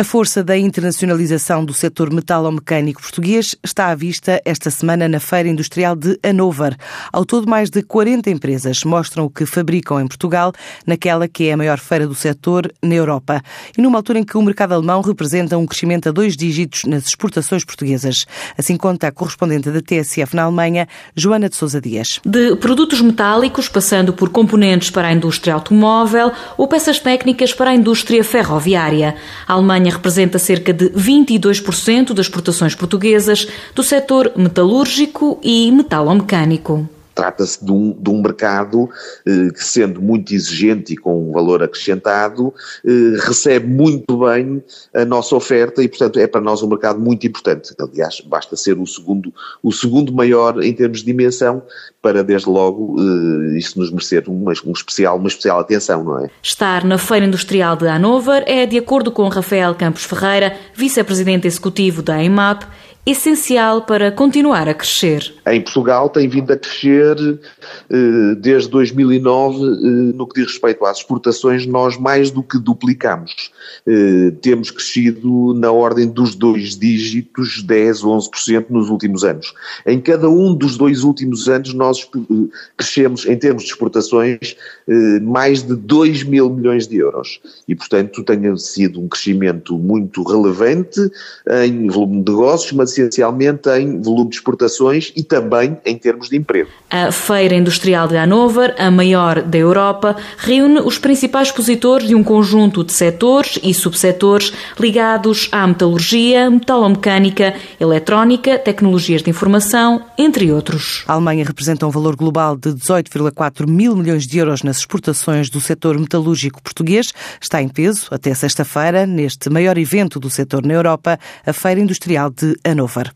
A força da internacionalização do setor metalomecânico português está à vista esta semana na Feira Industrial de Hannover. Ao todo, mais de 40 empresas mostram o que fabricam em Portugal, naquela que é a maior feira do setor na Europa. E numa altura em que o mercado alemão representa um crescimento a dois dígitos nas exportações portuguesas. Assim conta a correspondente da TSF na Alemanha, Joana de Sousa Dias. De produtos metálicos, passando por componentes para a indústria automóvel ou peças técnicas para a indústria ferroviária. A Alemanha representa cerca de 22% das exportações portuguesas do setor metalúrgico e metalomecânico. Trata-se de um, de um mercado eh, que, sendo muito exigente e com um valor acrescentado, eh, recebe muito bem a nossa oferta e, portanto, é para nós um mercado muito importante. Aliás, basta ser o segundo, o segundo maior em termos de dimensão para, desde logo, eh, isso nos merecer uma, um especial, uma especial atenção, não é? Estar na Feira Industrial de Hanover é, de acordo com Rafael Campos Ferreira, vice-presidente executivo da EMAP, essencial para continuar a crescer. Em Portugal tem vindo a crescer eh, desde 2009 eh, no que diz respeito às exportações, nós mais do que duplicamos. Eh, temos crescido na ordem dos dois dígitos, 10, 11% nos últimos anos. Em cada um dos dois últimos anos nós crescemos em termos de exportações mais de 2 mil milhões de euros. E portanto tem sido um crescimento muito relevante em volume de negócios, mas essencialmente em volume de exportações e também em termos de emprego. A Feira Industrial de Hannover, a maior da Europa, reúne os principais expositores de um conjunto de setores e subsetores ligados à metalurgia, metalomecânica, eletrónica, tecnologias de informação, entre outros. A Alemanha representa um valor global de 18,4 mil milhões de euros nas exportações do setor metalúrgico português. Está em peso até sexta-feira, neste maior evento do setor na Europa, a Feira Industrial de Hannover.